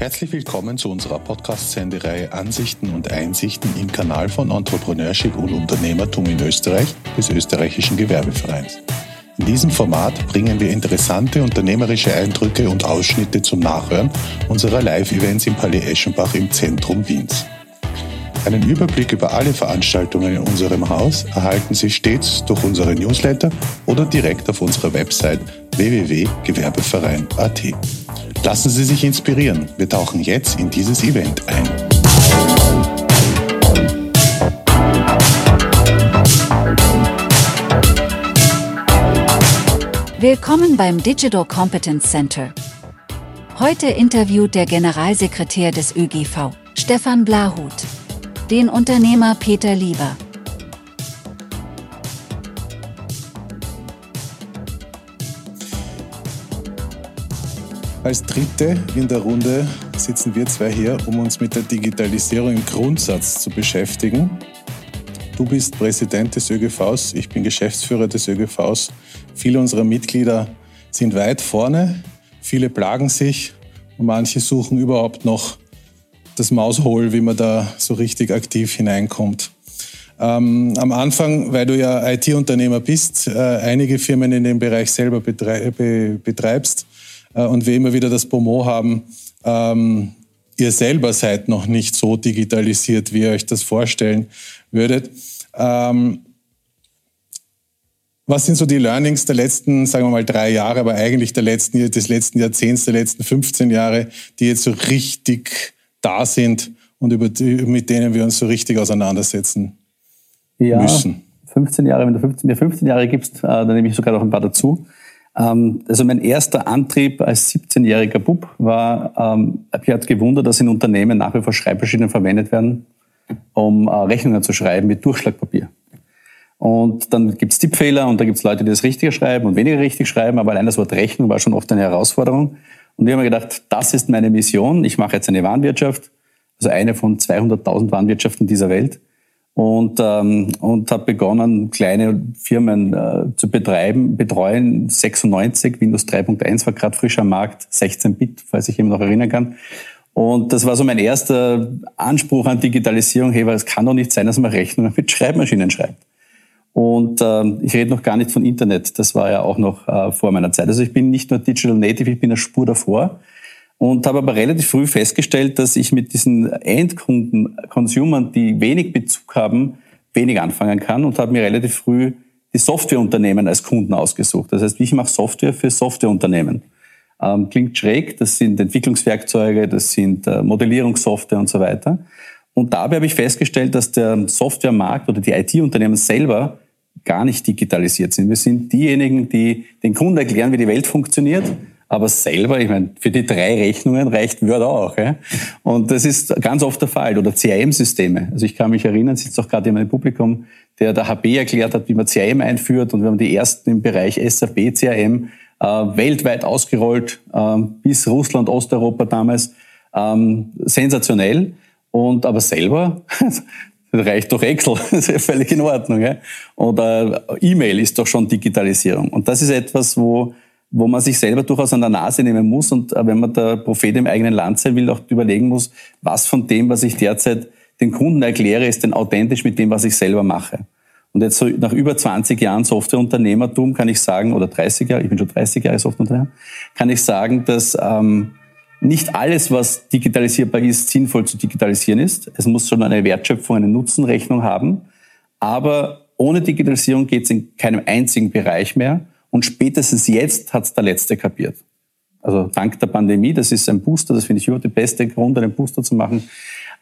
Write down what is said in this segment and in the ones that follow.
Herzlich willkommen zu unserer Podcast-Sendereihe Ansichten und Einsichten im Kanal von Entrepreneurship und Unternehmertum in Österreich des österreichischen Gewerbevereins. In diesem Format bringen wir interessante unternehmerische Eindrücke und Ausschnitte zum Nachhören unserer Live-Events im Palais Eschenbach im Zentrum Wiens. Einen Überblick über alle Veranstaltungen in unserem Haus erhalten Sie stets durch unsere Newsletter oder direkt auf unserer Website www.gewerbeverein.at. Lassen Sie sich inspirieren. Wir tauchen jetzt in dieses Event ein. Willkommen beim Digital Competence Center. Heute interviewt der Generalsekretär des ÖGV, Stefan Blahut den Unternehmer Peter Lieber. Als Dritte in der Runde sitzen wir zwei hier, um uns mit der Digitalisierung im Grundsatz zu beschäftigen. Du bist Präsident des ÖGVs, ich bin Geschäftsführer des ÖGVs. Viele unserer Mitglieder sind weit vorne, viele plagen sich und manche suchen überhaupt noch das Maushol, wie man da so richtig aktiv hineinkommt. Ähm, am Anfang, weil du ja IT-Unternehmer bist, äh, einige Firmen in dem Bereich selber betrei be betreibst äh, und wir immer wieder das Promo haben, ähm, ihr selber seid noch nicht so digitalisiert, wie ihr euch das vorstellen würdet. Ähm, was sind so die Learnings der letzten, sagen wir mal, drei Jahre, aber eigentlich der letzten, des letzten Jahrzehnts, der letzten 15 Jahre, die jetzt so richtig da sind und über die, mit denen wir uns so richtig auseinandersetzen ja, müssen. 15 Jahre, wenn du 15, mir 15 Jahre gibst, äh, dann nehme ich sogar noch ein paar dazu. Ähm, also mein erster Antrieb als 17-jähriger Bub war, ähm, mich hat gewundert, dass in Unternehmen nach wie vor Schreibmaschinen verwendet werden, um äh, Rechnungen zu schreiben mit Durchschlagpapier. Und dann gibt es Tippfehler und da gibt es Leute, die das richtiger schreiben und weniger richtig schreiben, aber allein das Wort Rechnung war schon oft eine Herausforderung. Und ich habe mir gedacht, das ist meine Mission. Ich mache jetzt eine Warenwirtschaft, also eine von 200.000 Warenwirtschaften dieser Welt. Und, ähm, und habe begonnen, kleine Firmen äh, zu betreiben, betreuen. 96, Windows 3.1 war gerade frisch am Markt, 16 Bit, falls ich immer noch erinnern kann. Und das war so mein erster Anspruch an Digitalisierung. Hey, weil es kann doch nicht sein, dass man Rechnungen mit Schreibmaschinen schreibt. Und ähm, ich rede noch gar nicht von Internet, das war ja auch noch äh, vor meiner Zeit. Also ich bin nicht nur Digital Native, ich bin eine Spur davor und habe aber relativ früh festgestellt, dass ich mit diesen Endkunden, Consumern, die wenig Bezug haben, wenig anfangen kann und habe mir relativ früh die Softwareunternehmen als Kunden ausgesucht. Das heißt, ich mache Software für Softwareunternehmen. Ähm, klingt schräg, das sind Entwicklungswerkzeuge, das sind äh, Modellierungssoftware und so weiter. Und dabei habe ich festgestellt, dass der Softwaremarkt oder die IT-Unternehmen selber gar nicht digitalisiert sind. Wir sind diejenigen, die den Kunden erklären, wie die Welt funktioniert, aber selber, ich meine, für die drei Rechnungen reicht Word auch. Ja? Und das ist ganz oft der Fall. Oder CRM-Systeme. Also ich kann mich erinnern, sitzt auch gerade jemand im Publikum, der der HB erklärt hat, wie man CRM einführt. Und wir haben die ersten im Bereich SAP CRM äh, weltweit ausgerollt, äh, bis Russland, Osteuropa damals. Ähm, sensationell. Und aber selber reicht doch Excel, das ist ja völlig in Ordnung. Ja? Oder E-Mail ist doch schon Digitalisierung. Und das ist etwas, wo, wo man sich selber durchaus an der Nase nehmen muss und äh, wenn man der Prophet im eigenen Land sein will, auch überlegen muss, was von dem, was ich derzeit den Kunden erkläre, ist denn authentisch mit dem, was ich selber mache. Und jetzt so nach über 20 Jahren Softwareunternehmertum kann ich sagen, oder 30 Jahre, ich bin schon 30 Jahre Softwareunternehmer, kann ich sagen, dass ähm, nicht alles, was digitalisierbar ist, sinnvoll zu digitalisieren ist. Es muss schon eine Wertschöpfung, eine Nutzenrechnung haben. Aber ohne Digitalisierung geht es in keinem einzigen Bereich mehr. Und spätestens jetzt hat es der Letzte kapiert. Also dank der Pandemie, das ist ein Booster, das finde ich überhaupt der beste Grund, einen Booster zu machen.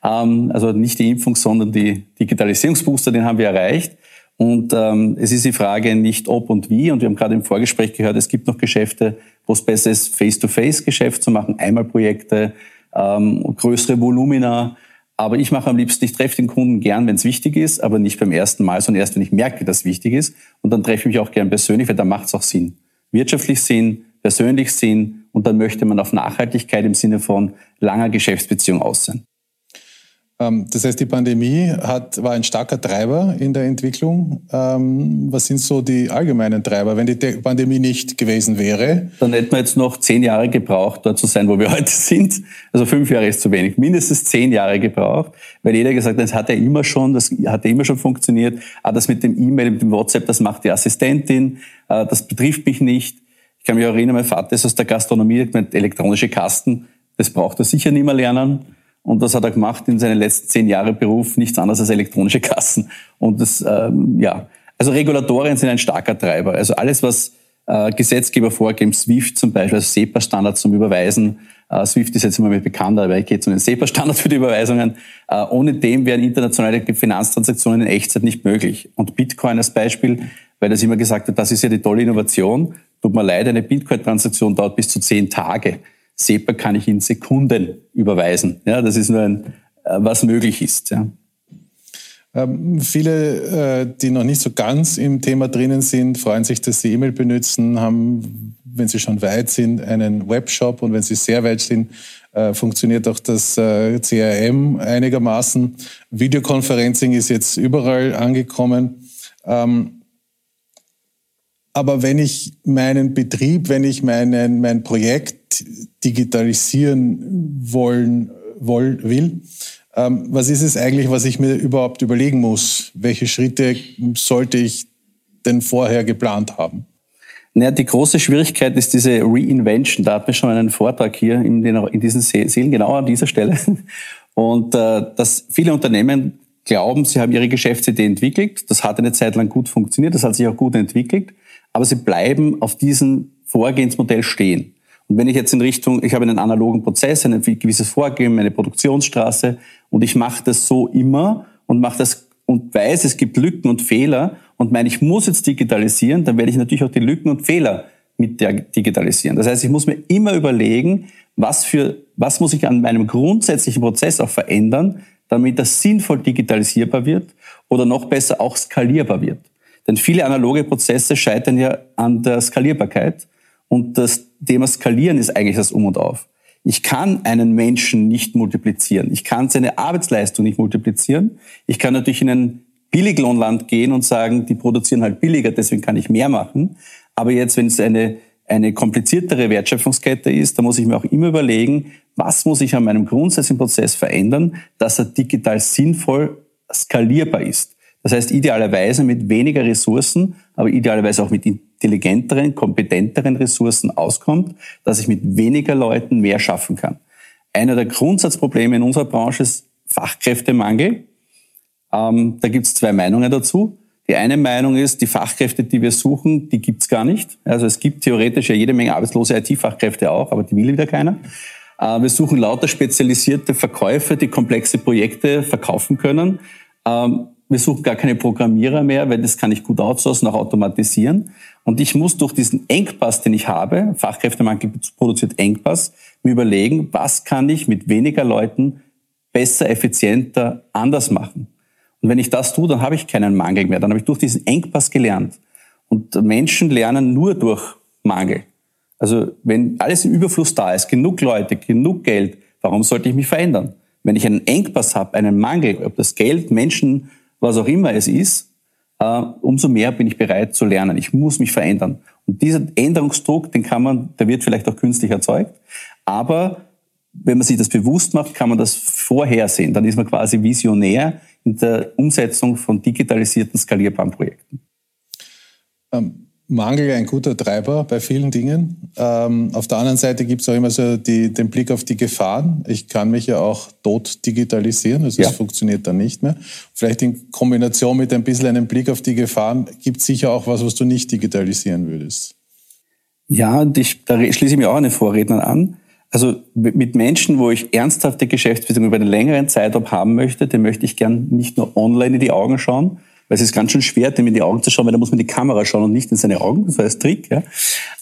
Ähm, also nicht die Impfung, sondern die Digitalisierungsbooster, den haben wir erreicht. Und ähm, es ist die Frage nicht ob und wie. Und wir haben gerade im Vorgespräch gehört, es gibt noch Geschäfte, wo es besser ist, Face-to-Face-Geschäft zu machen, Einmalprojekte, ähm, größere Volumina. Aber ich mache am liebsten, ich treffe den Kunden gern, wenn es wichtig ist, aber nicht beim ersten Mal, sondern erst, wenn ich merke, dass es wichtig ist. Und dann treffe ich mich auch gern persönlich, weil da macht es auch Sinn. Wirtschaftlich Sinn, persönlich Sinn und dann möchte man auf Nachhaltigkeit im Sinne von langer Geschäftsbeziehung aussehen. Das heißt, die Pandemie hat, war ein starker Treiber in der Entwicklung. Ähm, was sind so die allgemeinen Treiber? Wenn die Pandemie nicht gewesen wäre? Dann hätten wir jetzt noch zehn Jahre gebraucht, dort zu sein, wo wir heute sind. Also fünf Jahre ist zu wenig. Mindestens zehn Jahre gebraucht, weil jeder gesagt hat, das hat ja immer schon, das hat ja immer schon funktioniert. Aber das mit dem E-Mail, mit dem WhatsApp, das macht die Assistentin. Äh, das betrifft mich nicht. Ich kann mich erinnern, mein Vater ist aus der Gastronomie, mit elektronische Kasten. Das braucht er sicher nicht mehr lernen. Und das hat er gemacht in seinen letzten zehn Jahren Beruf, nichts anderes als elektronische Kassen. Und das, ähm, ja, also Regulatorien sind ein starker Treiber. Also alles, was äh, Gesetzgeber vorgeben, SWIFT zum Beispiel, also SEPA-Standard zum Überweisen. Äh, SWIFT ist jetzt immer mehr bekannt, aber ich gehe zu den SEPA-Standard für die Überweisungen. Äh, ohne dem wären internationale Finanztransaktionen in Echtzeit nicht möglich. Und Bitcoin als Beispiel, weil das immer gesagt wird, das ist ja die tolle Innovation. Tut mir leid, eine Bitcoin-Transaktion dauert bis zu zehn Tage. SEPA kann ich in Sekunden überweisen. Ja, das ist nur ein, äh, was möglich ist. Ja. Ähm, viele, äh, die noch nicht so ganz im Thema drinnen sind, freuen sich, dass sie E-Mail benutzen, haben, wenn sie schon weit sind, einen Webshop und wenn sie sehr weit sind, äh, funktioniert auch das äh, CRM einigermaßen. Videoconferencing ist jetzt überall angekommen. Ähm, aber wenn ich meinen Betrieb, wenn ich meinen, mein Projekt digitalisieren wollen, woll, will, ähm, was ist es eigentlich, was ich mir überhaupt überlegen muss? Welche Schritte sollte ich denn vorher geplant haben? Naja, die große Schwierigkeit ist diese Reinvention. Da hatten wir schon einen Vortrag hier in, den, in diesen Seelen, genau an dieser Stelle. Und äh, dass viele Unternehmen glauben, sie haben ihre Geschäftsidee entwickelt. Das hat eine Zeit lang gut funktioniert, das hat sich auch gut entwickelt aber sie bleiben auf diesem Vorgehensmodell stehen. Und wenn ich jetzt in Richtung, ich habe einen analogen Prozess, ein gewisses Vorgehen, eine Produktionsstraße und ich mache das so immer und mache das und weiß, es gibt Lücken und Fehler und meine, ich muss jetzt digitalisieren, dann werde ich natürlich auch die Lücken und Fehler mit der digitalisieren. Das heißt, ich muss mir immer überlegen, was für, was muss ich an meinem grundsätzlichen Prozess auch verändern, damit das sinnvoll digitalisierbar wird oder noch besser auch skalierbar wird. Denn viele analoge Prozesse scheitern ja an der Skalierbarkeit. Und das Thema Skalieren ist eigentlich das Um und Auf. Ich kann einen Menschen nicht multiplizieren. Ich kann seine Arbeitsleistung nicht multiplizieren. Ich kann natürlich in ein Billiglohnland gehen und sagen, die produzieren halt billiger, deswegen kann ich mehr machen. Aber jetzt, wenn es eine, eine kompliziertere Wertschöpfungskette ist, da muss ich mir auch immer überlegen, was muss ich an meinem grundsätzlichen Prozess verändern, dass er digital sinnvoll skalierbar ist. Das heißt, idealerweise mit weniger Ressourcen, aber idealerweise auch mit intelligenteren, kompetenteren Ressourcen auskommt, dass ich mit weniger Leuten mehr schaffen kann. Einer der Grundsatzprobleme in unserer Branche ist Fachkräftemangel. Ähm, da gibt es zwei Meinungen dazu. Die eine Meinung ist, die Fachkräfte, die wir suchen, die gibt's gar nicht. Also es gibt theoretisch ja jede Menge arbeitslose IT-Fachkräfte auch, aber die will wieder keiner. Äh, wir suchen lauter spezialisierte Verkäufer, die komplexe Projekte verkaufen können. Ähm, wir suchen gar keine Programmierer mehr, weil das kann ich gut outsourcen, auch automatisieren. Und ich muss durch diesen Engpass, den ich habe, Fachkräftemangel produziert Engpass, mir überlegen, was kann ich mit weniger Leuten besser, effizienter, anders machen. Und wenn ich das tue, dann habe ich keinen Mangel mehr. Dann habe ich durch diesen Engpass gelernt. Und Menschen lernen nur durch Mangel. Also wenn alles im Überfluss da ist, genug Leute, genug Geld, warum sollte ich mich verändern? Wenn ich einen Engpass habe, einen Mangel, ob das Geld, Menschen, was auch immer es ist, äh, umso mehr bin ich bereit zu lernen. Ich muss mich verändern. Und dieser Änderungsdruck, den kann man, der wird vielleicht auch künstlich erzeugt, aber wenn man sich das bewusst macht, kann man das vorhersehen. Dann ist man quasi visionär in der Umsetzung von digitalisierten, skalierbaren Projekten. Ähm Mangel ein guter Treiber bei vielen Dingen. Ähm, auf der anderen Seite gibt es auch immer so die, den Blick auf die Gefahren. Ich kann mich ja auch tot digitalisieren, also ja. es funktioniert dann nicht mehr. Vielleicht in Kombination mit ein bisschen einem Blick auf die Gefahren gibt es sicher auch was, was du nicht digitalisieren würdest. Ja, und ich, da schließe ich mir auch an den Vorrednern an. Also mit Menschen, wo ich ernsthafte Geschäftsbeziehungen über einen längeren Zeitraum haben möchte, den möchte ich gern nicht nur online in die Augen schauen, weil es ist ganz schön schwer, dem in die Augen zu schauen, weil da muss man die Kamera schauen und nicht in seine Augen. Das war das Trick. Ja.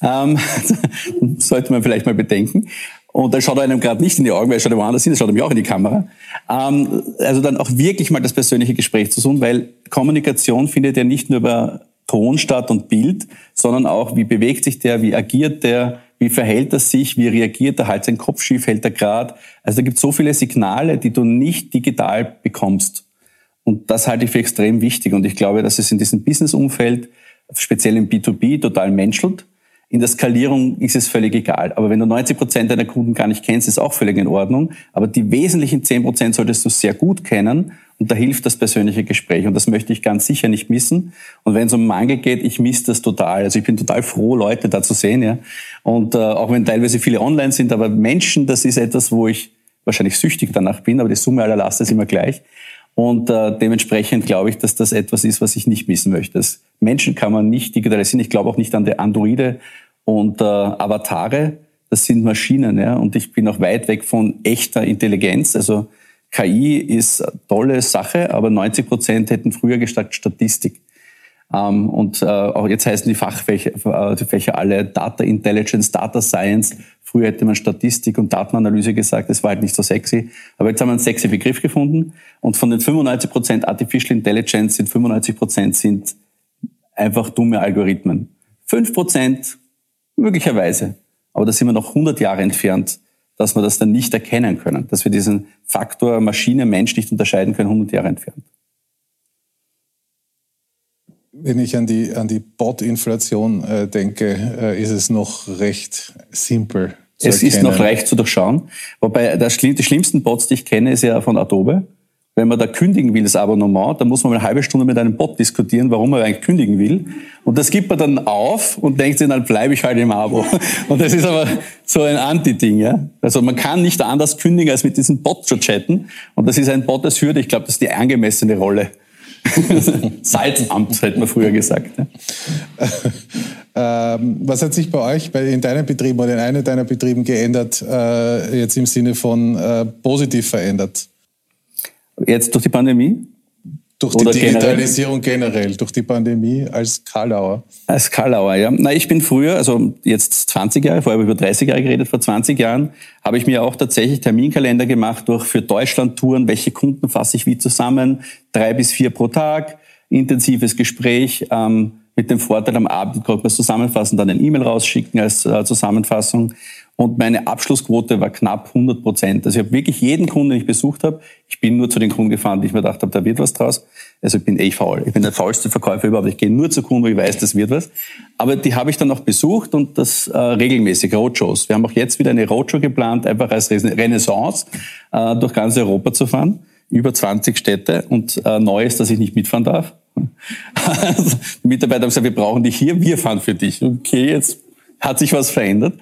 Ähm, sollte man vielleicht mal bedenken. Und dann schaut er einem gerade nicht in die Augen, weil er schaut woanders hin, er schaut mir auch in die Kamera. Ähm, also dann auch wirklich mal das persönliche Gespräch zu suchen, weil Kommunikation findet ja nicht nur über Ton statt und Bild, sondern auch, wie bewegt sich der, wie agiert der, wie verhält er sich, wie reagiert er, halt sein Kopf schief, hält er gerade. Also da gibt es so viele Signale, die du nicht digital bekommst. Und das halte ich für extrem wichtig. Und ich glaube, dass es in diesem Business-Umfeld, speziell im B2B, total menschelt. In der Skalierung ist es völlig egal. Aber wenn du 90 Prozent deiner Kunden gar nicht kennst, ist auch völlig in Ordnung. Aber die wesentlichen 10 Prozent solltest du sehr gut kennen. Und da hilft das persönliche Gespräch. Und das möchte ich ganz sicher nicht missen. Und wenn es um Mangel geht, ich misse das total. Also ich bin total froh, Leute da zu sehen. Ja. Und äh, auch wenn teilweise viele online sind, aber Menschen, das ist etwas, wo ich wahrscheinlich süchtig danach bin, aber die Summe aller Last ist immer gleich. Und äh, dementsprechend glaube ich, dass das etwas ist, was ich nicht missen möchte. Das Menschen kann man nicht digitalisieren. Ich glaube auch nicht an die Androide und äh, Avatare. Das sind Maschinen, ja. Und ich bin auch weit weg von echter Intelligenz. Also KI ist tolle Sache, aber 90 Prozent hätten früher gesagt Statistik. Ähm, und äh, auch jetzt heißen die Fachfächer äh, die Fächer alle Data Intelligence, Data Science. Früher hätte man Statistik und Datenanalyse gesagt, das war halt nicht so sexy. Aber jetzt haben wir einen sexy Begriff gefunden. Und von den 95 Prozent Artificial Intelligence sind 95 Prozent sind einfach dumme Algorithmen. 5 Prozent möglicherweise. Aber da sind wir noch 100 Jahre entfernt dass wir das dann nicht erkennen können, dass wir diesen Faktor Maschine-Mensch nicht unterscheiden können, 100 Jahre entfernt. Wenn ich an die, an die Bot-Inflation äh, denke, äh, ist es noch recht simpel. Zu es erkennen. ist noch leicht zu durchschauen. Wobei das, die schlimmsten Bots, die ich kenne, ist ja von Adobe wenn man da kündigen will, das Abonnement, dann muss man mal eine halbe Stunde mit einem Bot diskutieren, warum er eigentlich kündigen will. Und das gibt man dann auf und denkt sich, dann bleibe ich halt im Abo. Und das ist aber so ein Anti-Ding, ja. Also man kann nicht anders kündigen, als mit diesem Bot zu chatten. Und das ist ein Bot als Hürde. Ich glaube, das ist die angemessene Rolle. Salzamt, hätte man früher gesagt. Ja. ähm, was hat sich bei euch bei, in deinem Betrieb oder in einem deiner Betrieben geändert, äh, jetzt im Sinne von äh, positiv verändert? Jetzt durch die Pandemie? Durch die Oder Digitalisierung generell? generell, durch die Pandemie als Karlauer. Als Karlauer, ja. Na, ich bin früher, also jetzt 20 Jahre, vorher habe ich über 30 Jahre geredet, vor 20 Jahren habe ich mir auch tatsächlich Terminkalender gemacht durch für Deutschland-Touren, welche Kunden fasse ich wie zusammen, drei bis vier pro Tag, intensives Gespräch, ähm, mit dem Vorteil, am Abend konnte man es zusammenfassen, dann ein E-Mail rausschicken als äh, Zusammenfassung. Und meine Abschlussquote war knapp 100 Prozent. Also ich habe wirklich jeden Kunden, den ich besucht habe, ich bin nur zu den Kunden gefahren, die ich mir gedacht habe, da wird was draus. Also ich bin eh faul. Ich bin der faulste Verkäufer überhaupt. Ich gehe nur zu Kunden, wo ich weiß, das wird was. Aber die habe ich dann auch besucht und das äh, regelmäßig, Roadshows. Wir haben auch jetzt wieder eine Roadshow geplant, einfach als Renaissance äh, durch ganz Europa zu fahren. Über 20 Städte und äh, neu ist, dass ich nicht mitfahren darf. Die Mitarbeiter haben gesagt, wir brauchen dich hier, wir fahren für dich. Okay, jetzt hat sich was verändert.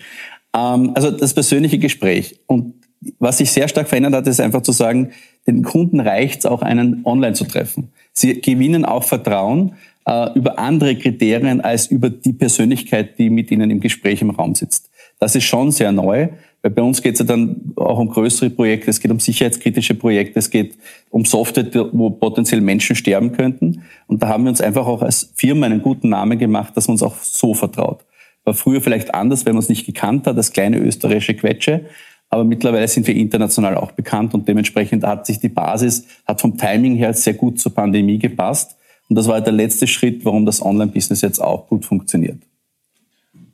Ähm, also das persönliche Gespräch. Und was sich sehr stark verändert hat, ist einfach zu sagen, den Kunden reicht es auch, einen online zu treffen. Sie gewinnen auch Vertrauen äh, über andere Kriterien als über die Persönlichkeit, die mit ihnen im Gespräch im Raum sitzt. Das ist schon sehr neu, weil bei uns geht es ja dann auch um größere Projekte, es geht um sicherheitskritische Projekte, es geht um Software, wo potenziell Menschen sterben könnten. Und da haben wir uns einfach auch als Firma einen guten Namen gemacht, dass man uns auch so vertraut. War früher vielleicht anders, wenn man es nicht gekannt hat, das kleine österreichische Quetsche. Aber mittlerweile sind wir international auch bekannt und dementsprechend hat sich die Basis, hat vom Timing her sehr gut zur Pandemie gepasst. Und das war der letzte Schritt, warum das Online-Business jetzt auch gut funktioniert.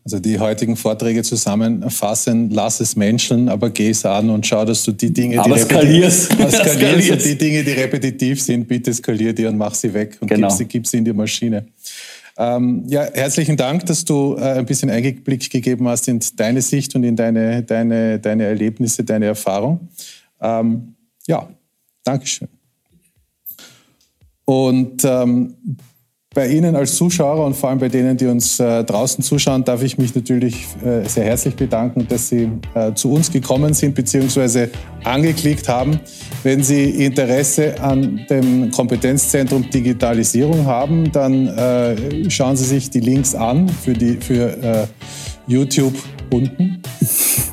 Also die heutigen Vorträge zusammenfassen, lass es menscheln, aber geh es an und schau, dass du die Dinge, die, skalierst. skalierst die Dinge, die repetitiv sind, bitte skalier die und mach sie weg und genau. gib, sie, gib sie in die Maschine. Ähm, ja, herzlichen Dank, dass du äh, ein bisschen Einblick gegeben hast in deine Sicht und in deine, deine, deine Erlebnisse, deine Erfahrung. Ähm, ja, Dankeschön. Und ähm, bei Ihnen als Zuschauer und vor allem bei denen, die uns äh, draußen zuschauen, darf ich mich natürlich äh, sehr herzlich bedanken, dass Sie äh, zu uns gekommen sind bzw. angeklickt haben. Wenn Sie Interesse an dem Kompetenzzentrum Digitalisierung haben, dann äh, schauen Sie sich die Links an für, die, für äh, YouTube unten.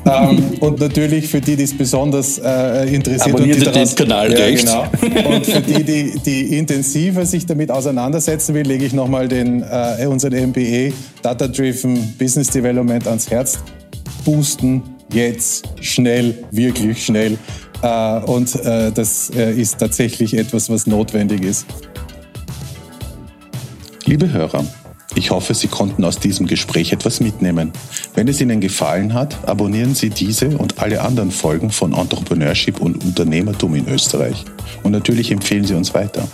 Ähm, und natürlich für die, die es besonders äh, interessiert. Abonniert und den Kanal ja, rechts. Genau. Und für die, die, die intensiver sich damit auseinandersetzen will, lege ich nochmal den, äh, unseren MBA Data Driven Business Development ans Herz. Boosten jetzt schnell, wirklich schnell. Äh, und äh, das äh, ist tatsächlich etwas, was notwendig ist. Liebe Hörer, Ich hoffe, Sie konnten aus diesem Gespräch etwas mitnehmen. Wenn es Ihnen gefallen hat, abonnieren Sie diese und alle anderen Folgen von Entrepreneurship und Unternehmertum in Österreich. Und natürlich empfehlen Sie uns weiter.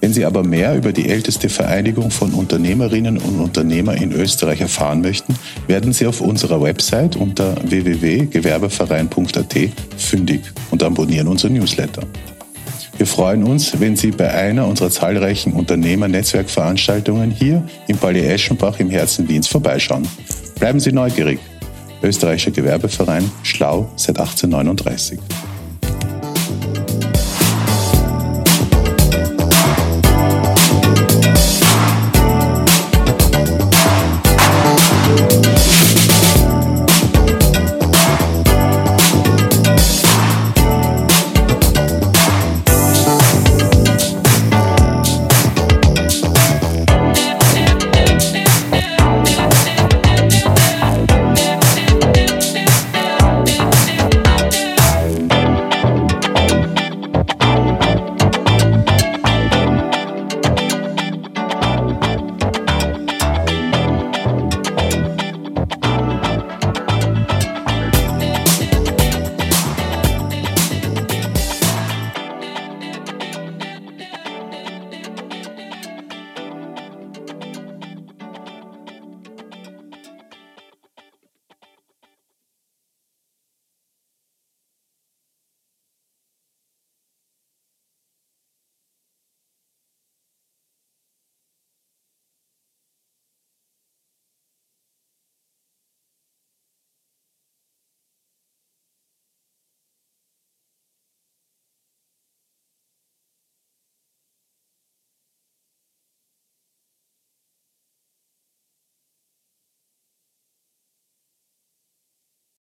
Wenn Sie aber mehr über die älteste Vereinigung von Unternehmerinnen und Unternehmer in Österreich erfahren möchten, werden Sie auf unserer Website unter www.gewerbeverein.at fündig und abonnieren unser Newsletter. Wir freuen uns, wenn Sie bei einer unserer zahlreichen Unternehmer-Netzwerkveranstaltungen hier im Palais Eschenbach im Herzen Wiens vorbeischauen. Bleiben Sie neugierig. Österreichischer Gewerbeverein, schlau seit 1839.